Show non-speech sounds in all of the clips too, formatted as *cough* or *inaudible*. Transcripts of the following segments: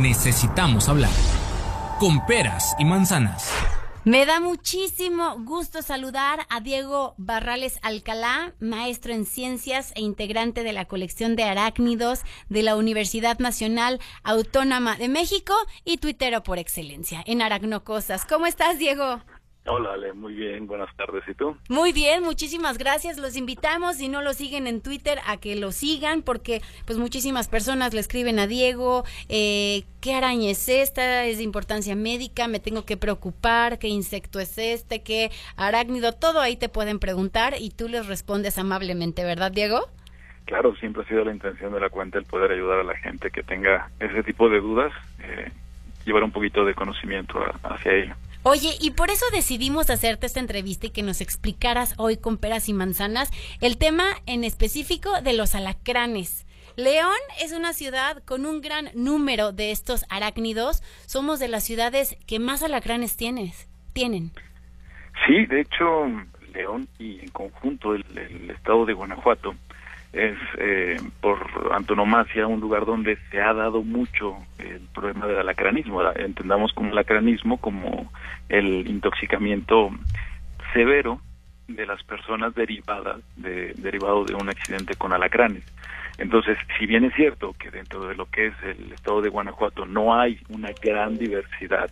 necesitamos hablar. Con peras y manzanas. Me da muchísimo gusto saludar a Diego Barrales Alcalá, maestro en ciencias e integrante de la colección de arácnidos de la Universidad Nacional Autónoma de México y tuitero por excelencia en Aracnocosas. ¿Cómo estás, Diego? Hola, Ale, muy bien, buenas tardes. ¿Y tú? Muy bien, muchísimas gracias. Los invitamos, si no lo siguen en Twitter, a que lo sigan, porque pues muchísimas personas le escriben a Diego, eh, ¿qué araña es esta? ¿Es de importancia médica? ¿Me tengo que preocupar? ¿Qué insecto es este? ¿Qué arácnido? Todo ahí te pueden preguntar y tú les respondes amablemente, ¿verdad, Diego? Claro, siempre ha sido la intención de la cuenta el poder ayudar a la gente que tenga ese tipo de dudas, eh, llevar un poquito de conocimiento hacia ello. Oye, y por eso decidimos hacerte esta entrevista y que nos explicaras hoy con peras y manzanas el tema en específico de los alacranes. León es una ciudad con un gran número de estos arácnidos. Somos de las ciudades que más alacranes tienes, tienen. Sí, de hecho, León y en conjunto el, el estado de Guanajuato es eh, por antonomasia un lugar donde se ha dado mucho el problema del alacranismo. Entendamos como alacranismo como el intoxicamiento severo de las personas derivadas de, derivado de un accidente con alacranes. Entonces, si bien es cierto que dentro de lo que es el estado de Guanajuato no hay una gran diversidad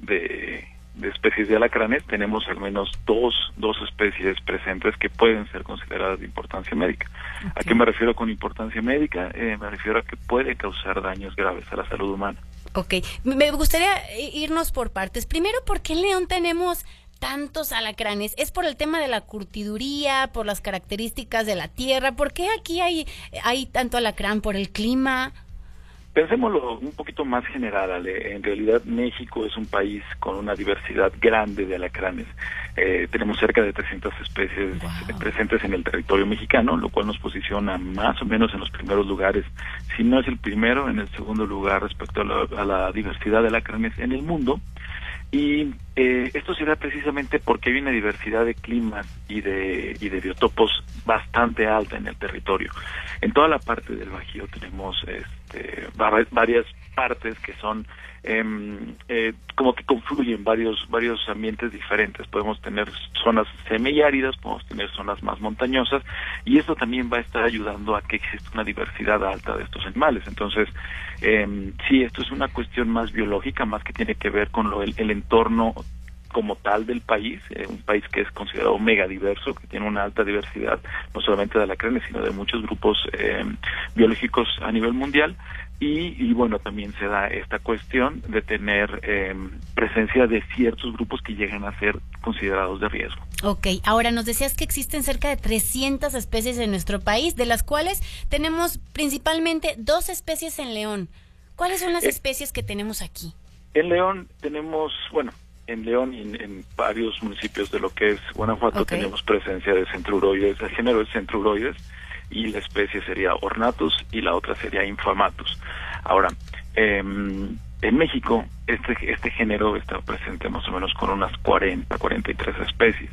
de de especies de alacranes, tenemos al menos dos, dos especies presentes que pueden ser consideradas de importancia médica. ¿A qué me refiero con importancia médica? Eh, me refiero a que puede causar daños graves a la salud humana. Ok, me gustaría irnos por partes. Primero, ¿por qué en León tenemos tantos alacranes? ¿Es por el tema de la curtiduría, por las características de la tierra? ¿Por qué aquí hay, hay tanto alacrán? ¿Por el clima? Pensémoslo un poquito más general, En realidad México es un país con una diversidad grande de alacranes. Eh, tenemos cerca de 300 especies presentes en el territorio mexicano, lo cual nos posiciona más o menos en los primeros lugares. Si no es el primero, en el segundo lugar respecto a la, a la diversidad de alacranes en el mundo. Y eh, esto se da precisamente porque hay una diversidad de climas y de, y de biotopos bastante alta en el territorio. En toda la parte del Bajío tenemos este, varias partes que son em, eh, como que confluyen varios varios ambientes diferentes. Podemos tener zonas semiáridas, podemos tener zonas más montañosas y esto también va a estar ayudando a que exista una diversidad alta de estos animales. Entonces, eh, sí, esto es una cuestión más biológica, más que tiene que ver con lo, el, el entorno como tal del país, eh, un país que es considerado mega diverso, que tiene una alta diversidad, no solamente de alacranes, sino de muchos grupos eh, biológicos a nivel mundial. Y, bueno, también se da esta cuestión de tener eh, presencia de ciertos grupos que llegan a ser considerados de riesgo. Ok, ahora nos decías que existen cerca de 300 especies en nuestro país, de las cuales tenemos principalmente dos especies en León. ¿Cuáles son las especies que tenemos aquí? En León tenemos, bueno, en León y en, varios municipios de lo que es Guanajuato tenemos presencia de centruroides, el género es centruroides y la especie sería ornatus y la otra sería infamatus. Ahora, em, en México este, este género está presente más o menos con unas 40, 43 especies.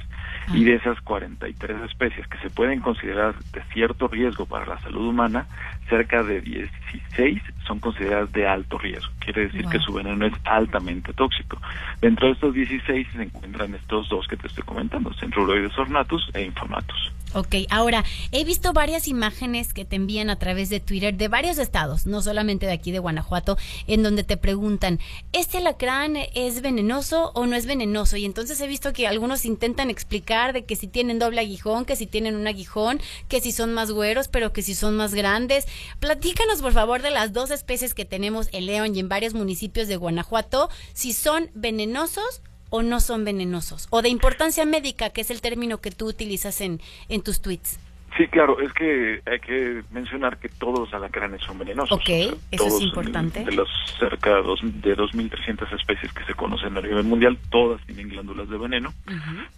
Y de esas 43 especies que se pueden considerar de cierto riesgo para la salud humana, cerca de 16 son consideradas de alto riesgo. Quiere decir que su veneno es altamente tóxico. Dentro de estos 16 se encuentran estos dos que te estoy comentando, Centruroides ornatus e Infamatus. Ok, ahora he visto varias imágenes que te envían a través de Twitter de varios estados, no solamente de aquí de Guanajuato, en donde te preguntan, ¿este alacrán es venenoso o no es venenoso? Y entonces he visto que algunos intentan explicar de que si tienen doble aguijón, que si tienen un aguijón, que si son más güeros, pero que si son más grandes. Platícanos por favor de las dos especies que tenemos en León y en varios municipios de Guanajuato, si son venenosos o no son venenosos? O de importancia médica, que es el término que tú utilizas en, en tus tweets. Sí, claro, es que hay que mencionar que todos los alacranes son venenosos. Ok, eso es importante. De, las cerca de, dos, de 2.300 especies que se conocen a nivel mundial, todas tienen glándulas de veneno,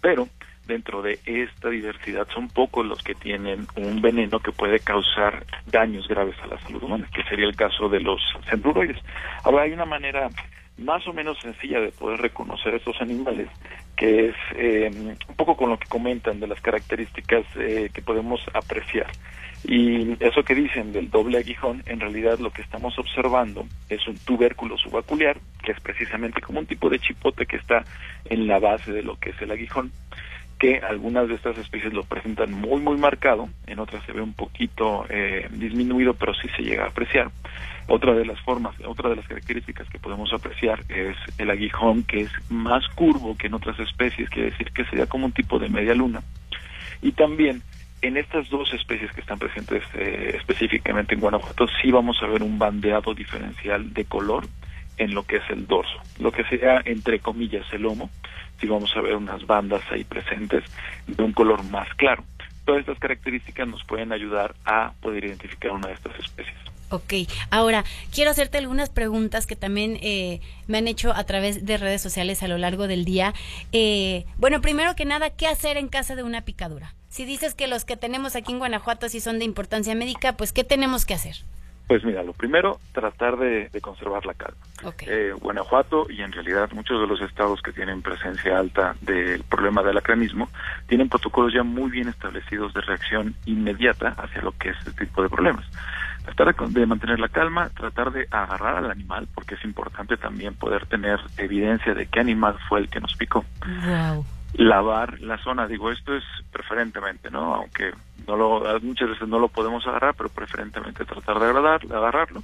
pero dentro de esta diversidad son pocos los que tienen un veneno que puede causar daños graves a la salud humana, que sería el caso de los centruroides. Ahora, hay una manera más o menos sencilla de poder reconocer estos animales, que es eh, un poco con lo que comentan de las características eh, que podemos apreciar. Y eso que dicen del doble aguijón, en realidad lo que estamos observando es un tubérculo subacular, que es precisamente como un tipo de chipote que está en la base de lo que es el aguijón, que algunas de estas especies lo presentan muy, muy marcado, en otras se ve un poquito eh, disminuido, pero sí se llega a apreciar. Otra de las formas, otra de las características que podemos apreciar es el aguijón, que es más curvo que en otras especies, quiere decir que sería como un tipo de media luna. Y también en estas dos especies que están presentes eh, específicamente en Guanajuato, sí vamos a ver un bandeado diferencial de color en lo que es el dorso, lo que sea entre comillas el lomo, sí vamos a ver unas bandas ahí presentes de un color más claro. Todas estas características nos pueden ayudar a poder identificar una de estas especies. Ok, ahora quiero hacerte algunas preguntas que también eh, me han hecho a través de redes sociales a lo largo del día. Eh, bueno, primero que nada, ¿qué hacer en caso de una picadura? Si dices que los que tenemos aquí en Guanajuato sí son de importancia médica, pues ¿qué tenemos que hacer? Pues mira, lo primero, tratar de, conservar la calma. Eh, Guanajuato y en realidad muchos de los estados que tienen presencia alta del problema del acranismo tienen protocolos ya muy bien establecidos de reacción inmediata hacia lo que es este tipo de problemas. Tratar de mantener la calma, tratar de agarrar al animal, porque es importante también poder tener evidencia de qué animal fue el que nos picó. Lavar la zona, digo, esto es preferentemente, ¿no? Aunque no lo, muchas veces no lo podemos agarrar, pero preferentemente tratar de agarrar, agarrarlo,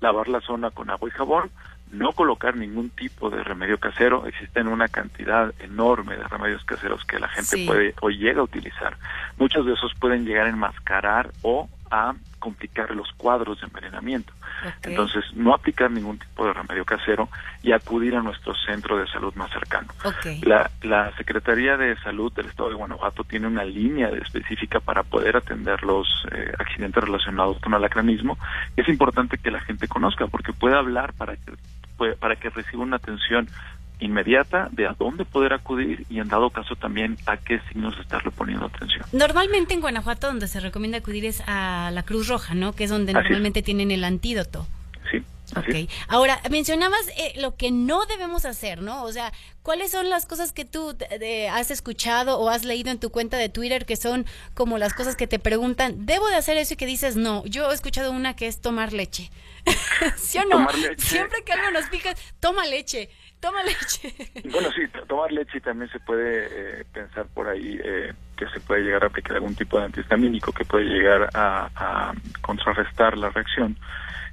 lavar la zona con agua y jabón, no colocar ningún tipo de remedio casero, existen una cantidad enorme de remedios caseros que la gente puede o llega a utilizar. Muchos de esos pueden llegar a enmascarar o a complicar los cuadros de envenenamiento. Entonces, no aplicar ningún tipo de remedio casero y acudir a nuestro centro de salud más cercano. La, la Secretaría de Salud del Estado de Guanajuato tiene una línea específica para poder atender los eh, accidentes relacionados con el acranismo. Es importante que la gente conozca porque puede hablar para que para que reciba una atención inmediata de a dónde poder acudir y en dado caso también a qué signos estarle poniendo atención. Normalmente en Guanajuato donde se recomienda acudir es a la Cruz Roja, ¿no? Que es donde normalmente tienen el antídoto. Sí. Ok. Ahora, mencionabas eh, lo que no debemos hacer, ¿no? O sea, ¿cuáles son las cosas que tú has escuchado o has leído en tu cuenta de Twitter que son como las cosas que te preguntan, ¿debo de hacer eso y que dices no? Yo he escuchado una que es tomar leche. *laughs* ¿Sí o no? Siempre que algo nos pica, toma leche. Toma leche. *laughs* Bueno, sí, tomar leche también se puede eh, pensar por ahí eh, que se puede llegar a aplicar algún tipo de antihistamínico que puede llegar a, contrarrestar la reacción,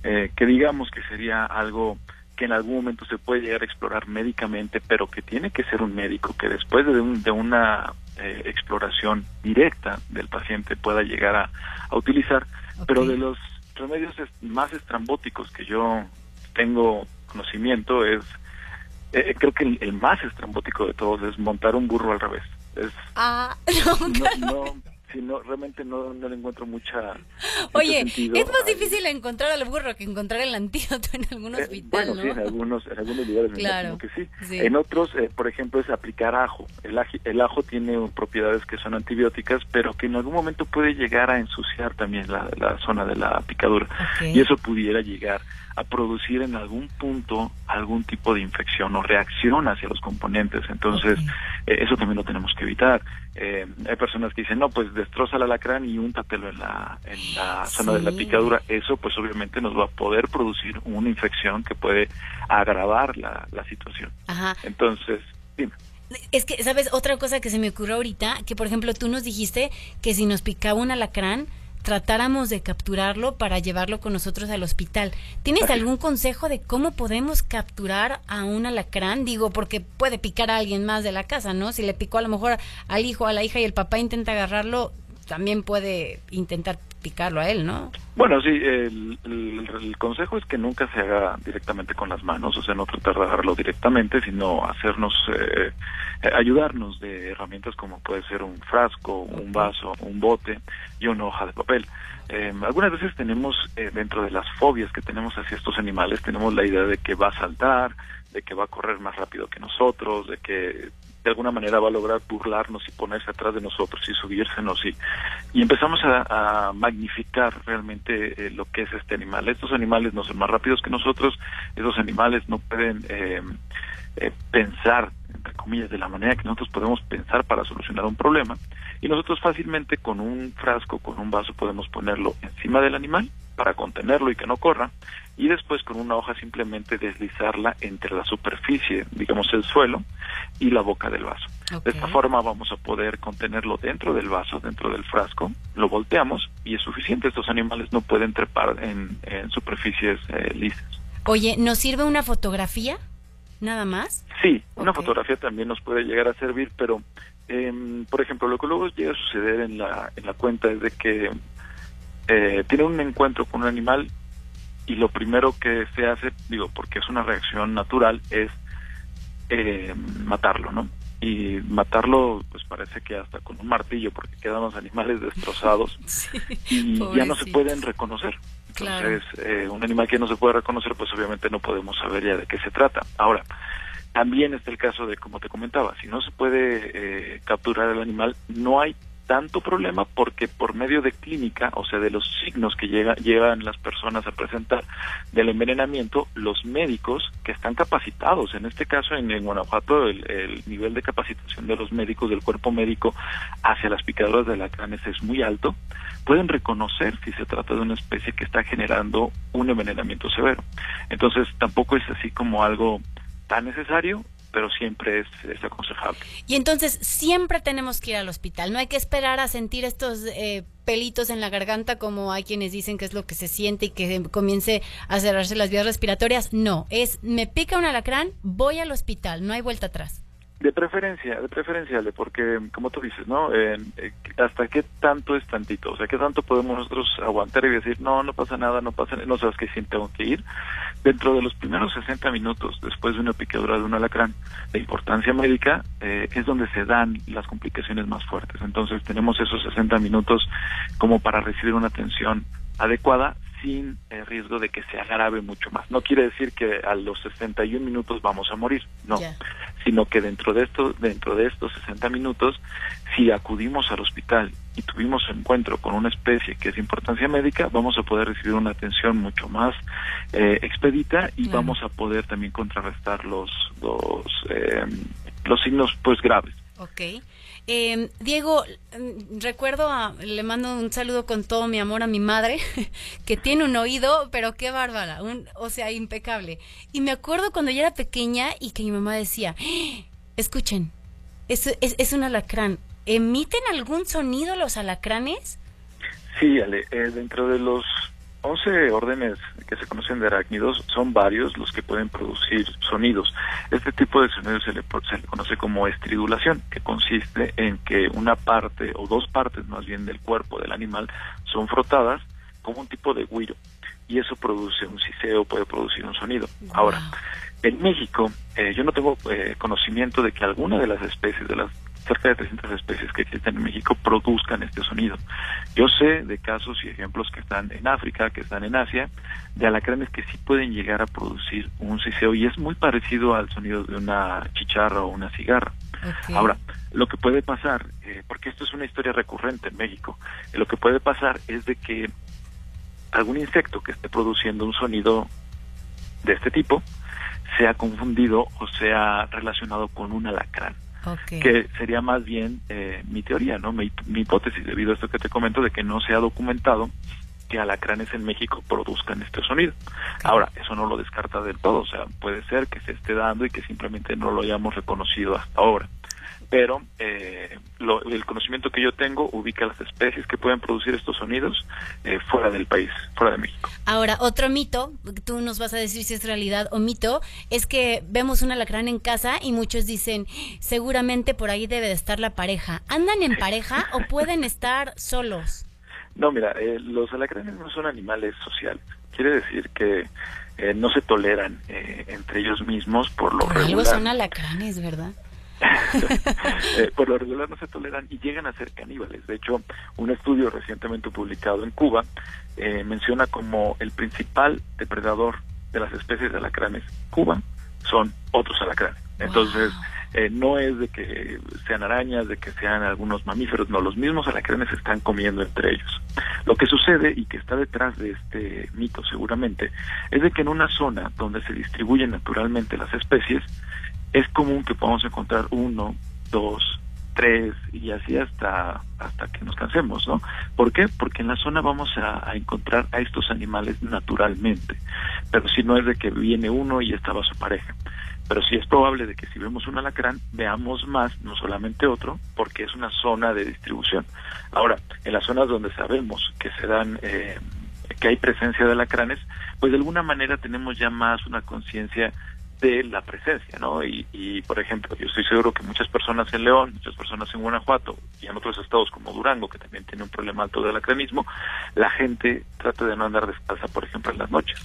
eh, que digamos que sería algo que en algún momento se puede llegar a explorar médicamente, pero que tiene que ser un médico que después de, de una exploración directa del paciente pueda llegar a, utilizar, pero de los remedios más estrambóticos que yo tengo conocimiento es eh, creo que el, más estrambótico de todos es montar un burro al revés. Es, ah, *laughs* no, no, realmente no, no le encuentro mucha. Oye, es más difícil encontrar al burro que encontrar el antídoto en algún eh, hospital. bueno, sí, en algunos, en algunos lugares claro, que sí. En otros, eh, por ejemplo, es aplicar ajo. El, el ajo tiene propiedades que son antibióticas, pero que en algún momento puede llegar a ensuciar también la, la zona de la picadura. Y eso pudiera llegar a producir en algún punto algún tipo de infección o reacción hacia los componentes. Entonces, eh, eso también lo tenemos que evitar. Eh, hay personas que dicen, no, pues destroza el alacrán y úntatelo en la, en la zona de la picadura. Eso, pues obviamente nos va a poder producir una infección que puede agravar la, la situación. Ajá. Entonces, dime. Es que, ¿sabes? Otra cosa que se me ocurrió ahorita, que por ejemplo tú nos dijiste que si nos picaba un alacrán, tratáramos de capturarlo para llevarlo con nosotros al hospital. ¿Tienes algún consejo de cómo podemos capturar a un alacrán? Digo, porque puede picar a alguien más de la casa, ¿no? Si le picó a lo mejor al hijo, a la hija y el papá intenta agarrarlo, también puede intentar picarlo a él, ¿no? Bueno, sí, el, consejo es que nunca se haga directamente con las manos, o sea, no tratar de agarrarlo directamente, sino hacernos, eh, eh, ayudarnos de herramientas como puede ser un frasco, un vaso, un bote y una hoja de papel. Eh, algunas veces tenemos, dentro de las fobias que tenemos hacia estos animales, tenemos la idea de que va a saltar, de que va a correr más rápido que nosotros, de que de alguna manera va a lograr burlarnos y ponerse atrás de nosotros y subírsenos y, y empezamos a, magnificar realmente eh, lo que es este animal. Estos animales no son más rápidos que nosotros, estos animales no pueden eh, eh, pensar, entre comillas, de la manera que nosotros podemos pensar para solucionar un problema y nosotros fácilmente con un frasco, con un vaso podemos ponerlo encima del animal para contenerlo y que no corra y después con una hoja simplemente deslizarla entre la superficie, digamos el suelo, y la boca del vaso. De esta forma vamos a poder contenerlo dentro del vaso, dentro del frasco, lo volteamos y es suficiente. Estos animales no pueden trepar en, superficies eh, lisas. Oye, ¿nos sirve una fotografía? ¿Nada más? Sí, una fotografía también nos puede llegar a servir, pero, em, por ejemplo, lo que luego llega a suceder en la, en la cuenta es de que eh, tiene un encuentro con un animal y lo primero que se hace, digo, porque es una reacción natural, es eh, matarlo, ¿no? Y matarlo, pues parece que hasta con un martillo, porque quedan los animales *laughs* destrozados y ya no se pueden reconocer. Entonces, eh, un animal que no se puede reconocer, pues obviamente no podemos saber ya de qué se trata. Ahora, también está el caso de, como te comentaba, si no se puede eh, capturar el animal, no hay tanto problema porque por medio de clínica, o sea, de los signos que llega, llegan las personas a presentar del envenenamiento, los médicos que están capacitados, en este caso en, Guanajuato el, nivel de capacitación de los médicos, del cuerpo médico hacia las picaduras de lacranes es muy alto, pueden reconocer si se trata de una especie que está generando un envenenamiento severo. Entonces tampoco es así como algo tan necesario, pero siempre es, aconsejable. Y entonces siempre tenemos que ir al hospital, no hay que esperar a sentir estos eh, pelitos en la garganta como hay quienes dicen que es lo que se siente y que comience a cerrarse las vías respiratorias, no, es me pica un alacrán, voy al hospital, no hay vuelta atrás. De preferencia, de preferencia, porque como tú dices, ¿no? Eh, ¿Hasta qué tanto es tantito? O sea, ¿qué tanto podemos nosotros aguantar y decir, no, no pasa nada, no pasa nada, no sabes que sí tengo que ir? Dentro de los primeros 60 minutos después de una picadura de un alacrán, la importancia médica eh, es donde se dan las complicaciones más fuertes. Entonces tenemos esos 60 minutos como para recibir una atención adecuada sin el riesgo de que se agrave mucho más. No quiere decir que a los 61 minutos vamos a morir, no, sino que dentro de esto, dentro de estos 60 minutos, si acudimos al hospital y tuvimos encuentro con una especie que es de importancia médica, vamos a poder recibir una atención mucho más eh, expedita y vamos a poder también contrarrestar los los eh, los signos pues graves. Okay. Eh, Diego, mm, recuerdo, le mando un saludo con todo mi amor a mi madre, *laughs* que tiene un oído, pero qué bárbara, un, o sea, impecable. Y me acuerdo cuando yo era pequeña y que mi mamá decía, ¡Ah! escuchen, es, es, es un alacrán. ¿Emiten algún sonido los alacranes? Sí, Ale, eh, dentro de los 11 órdenes que se conocen de arácnidos son varios los que pueden producir sonidos. Este tipo de sonidos se le, se le conoce como estridulación, que consiste en que una parte o dos partes más bien del cuerpo del animal son frotadas como un tipo de guiro y eso produce un siseo, puede producir un sonido. Ahora, en México, eh, yo no tengo eh, conocimiento de que alguna de las especies de las cerca de 300 especies que existen en México produzcan este sonido. Yo sé de casos y ejemplos que están en África, que están en Asia, de alacranes que sí pueden llegar a producir un siseo y es muy parecido al sonido de una chicharra o una cigarra. Ahora, lo que puede pasar, eh, porque esto es una historia recurrente en México, eh, lo que puede pasar es de que algún insecto que esté produciendo un sonido de este tipo sea confundido o sea relacionado con un alacrán que sería más bien eh, mi teoría, no mi, hipótesis debido a esto que te comento de que no se ha documentado que alacranes en México produzcan este sonido. Ahora, eso no lo descarta del todo, o sea, puede ser que se esté dando y que simplemente no lo hayamos reconocido hasta ahora pero eh, el conocimiento que yo tengo ubica las especies que pueden producir estos sonidos eh, fuera del país, fuera de México. Ahora, otro mito, tú nos vas a decir si es realidad o mito, es que vemos un alacrán en casa y muchos dicen, seguramente por ahí debe de estar la pareja. ¿Andan en pareja o *laughs* pueden estar solos? No, mira, eh, los alacranes no son animales sociales. Quiere decir que no se toleran entre ellos mismos por lo por Algo son alacranes, ¿verdad? *laughs* Eh, por lo regular no se toleran y llegan a ser caníbales. De hecho, un estudio recientemente publicado en Cuba eh, menciona como el principal depredador de las especies de alacranes Cuba son otros alacranes. Entonces, Eh, no es de que sean arañas, de que sean algunos mamíferos, no, los mismos alacranes se están comiendo entre ellos. Lo que sucede y que está detrás de este mito seguramente es de que en una zona donde se distribuyen naturalmente las especies, es común que podamos encontrar uno, dos, tres y así hasta hasta que nos cansemos, ¿no? ¿Por qué? Porque en la zona vamos a, encontrar a estos animales naturalmente, pero si no es de que viene uno y estaba su pareja. Pero sí es probable de que si vemos un alacrán veamos más, no solamente otro, porque es una zona de distribución. Ahora, en las zonas donde sabemos que se dan eh, que hay presencia de alacranes, pues de alguna manera tenemos ya más una conciencia de la presencia, ¿no? Y, y, por ejemplo, yo estoy seguro que muchas personas en León, muchas personas en Guanajuato y en otros estados como Durango, que también tiene un problema alto del acranismo, la gente trata de no andar descalza, por ejemplo, en las noches,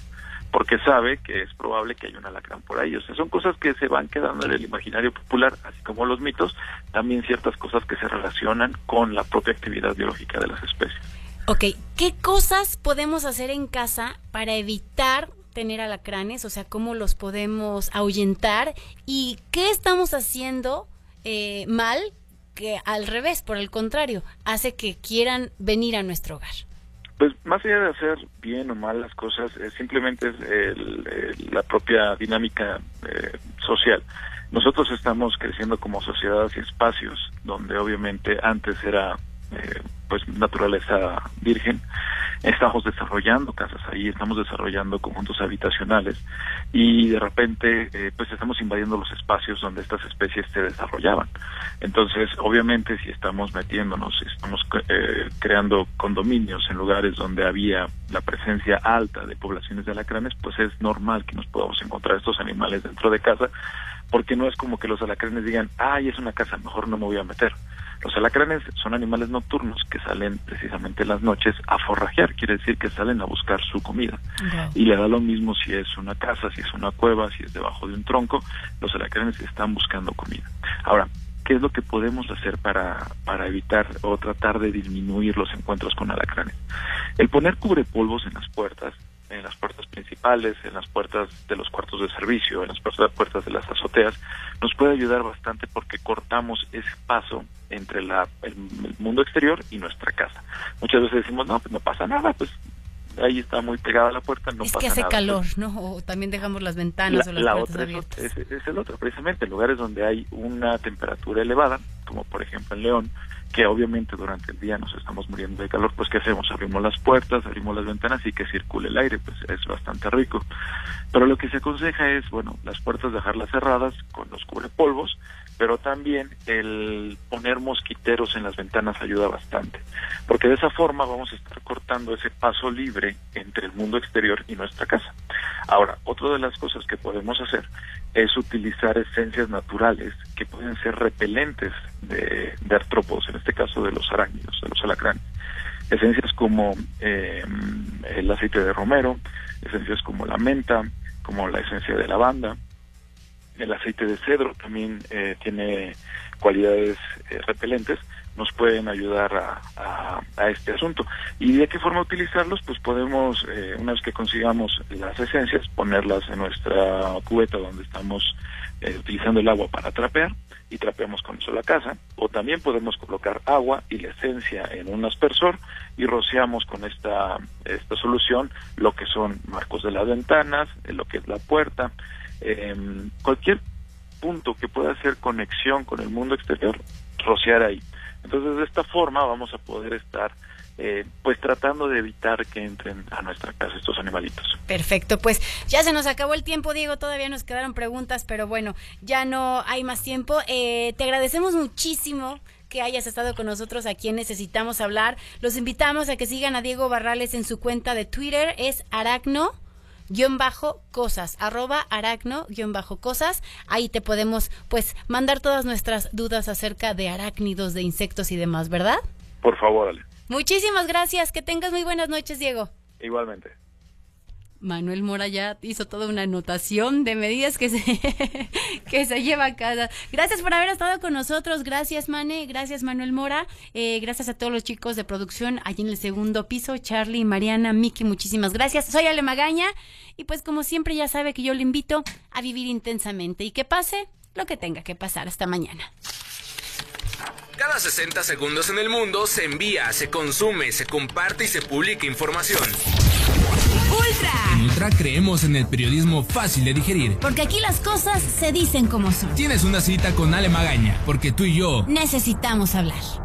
porque sabe que es probable que haya un alacrán por ahí. O sea, son cosas que se van quedando en el imaginario popular, así como los mitos, también ciertas cosas que se relacionan con la propia actividad biológica de las especies. Ok, ¿qué cosas podemos hacer en casa para evitar tener alacranes, o sea, cómo los podemos ahuyentar y qué estamos haciendo eh, mal que al revés, por el contrario, hace que quieran venir a nuestro hogar. Pues más allá de hacer bien o mal las cosas, simplemente es la propia dinámica eh, social. Nosotros estamos creciendo como sociedades y espacios donde obviamente antes era eh, pues naturaleza virgen estamos desarrollando casas ahí, estamos desarrollando conjuntos habitacionales y de repente eh, pues estamos invadiendo los espacios donde estas especies se desarrollaban. Entonces, obviamente si estamos metiéndonos, estamos eh, creando condominios en lugares donde había la presencia alta de poblaciones de alacranes, pues es normal que nos podamos encontrar estos animales dentro de casa, porque no es como que los alacranes digan, ay, es una casa, mejor no me voy a meter los alacranes son animales nocturnos que salen precisamente en las noches a forrajear, quiere decir que salen a buscar su comida. Y le da lo mismo si es una casa, si es una cueva, si es debajo de un tronco, los alacranes están buscando comida. Ahora, ¿qué es lo que podemos hacer para, para evitar o tratar de disminuir los encuentros con alacranes? El poner cubrepolvos en las puertas en las puertas principales, en las puertas de los cuartos de servicio, en las puertas de las azoteas, nos puede ayudar bastante porque cortamos ese paso entre la, el, mundo exterior y nuestra casa. Muchas veces decimos, no, pues no pasa nada, pues ahí está muy pegada la puerta, no es pasa que hace nada. calor, ¿no? O también dejamos las ventanas o las puertas abiertas. Es, es, el otro, precisamente, en lugares donde hay una temperatura elevada, como por ejemplo en León, que obviamente durante el día nos estamos muriendo de calor, pues ¿qué hacemos? Abrimos las puertas, abrimos las ventanas y que circule el aire, pues es bastante rico. Pero lo que se aconseja es, bueno, las puertas dejarlas cerradas con los cubrepolvos, pero también el poner mosquiteros en las ventanas ayuda bastante, porque de esa forma vamos a estar cortando ese paso libre entre el mundo exterior y nuestra casa. Ahora, otra de las cosas que podemos hacer es utilizar esencias naturales que pueden ser repelentes de, artrópodos, en este caso de los arácnidos, de los alacranes. Esencias como eh, el aceite de romero, esencias como la menta, como la esencia de lavanda, el aceite de cedro también eh, tiene cualidades eh, repelentes, nos pueden ayudar a, este asunto. ¿Y de qué forma utilizarlos? Pues podemos, eh, una vez que consigamos las esencias, ponerlas en nuestra cubeta donde estamos utilizando el agua para trapear y trapeamos con eso la casa, o también podemos colocar agua y la esencia en un aspersor y rociamos con esta, esta solución lo que son marcos de las ventanas, lo que es la puerta, eh, cualquier punto que pueda hacer conexión con el mundo exterior, rociar ahí. Entonces, de esta forma vamos a poder estar eh, pues tratando de evitar que entren a nuestra casa estos animalitos. Perfecto, pues ya se nos acabó el tiempo, Diego, todavía nos quedaron preguntas, pero bueno, ya no hay más tiempo. Eh, te agradecemos muchísimo que hayas estado con nosotros aquí en Necesitamos Hablar. Los invitamos a que sigan a Diego Barrales en su cuenta de Twitter, es Aracno guion bajo cosas, arroba aracno guion bajo cosas. Ahí te podemos pues mandar todas nuestras dudas acerca de arácnidos, de insectos y demás, ¿verdad? Por favor, Ale. Muchísimas gracias. Que tengas muy buenas noches, Diego. Igualmente. Manuel Mora ya hizo toda una anotación de medidas que se, *laughs* que se lleva a casa. Gracias por haber estado con nosotros. Gracias, Mane. Gracias, Manuel Mora. Eh, gracias a todos los chicos de producción allí en el segundo piso. Charlie, Mariana, Miki, muchísimas gracias. Soy Ale Magaña y pues como siempre ya sabe que yo le invito a vivir intensamente y que pase lo que tenga que pasar. Hasta mañana. Cada 60 segundos en el mundo se envía, se consume, se comparte y se publica información. Ultra. En Ultra creemos en el periodismo fácil de digerir. Porque aquí las cosas se dicen como son. Tienes una cita con Ale Magaña, porque tú y yo necesitamos hablar.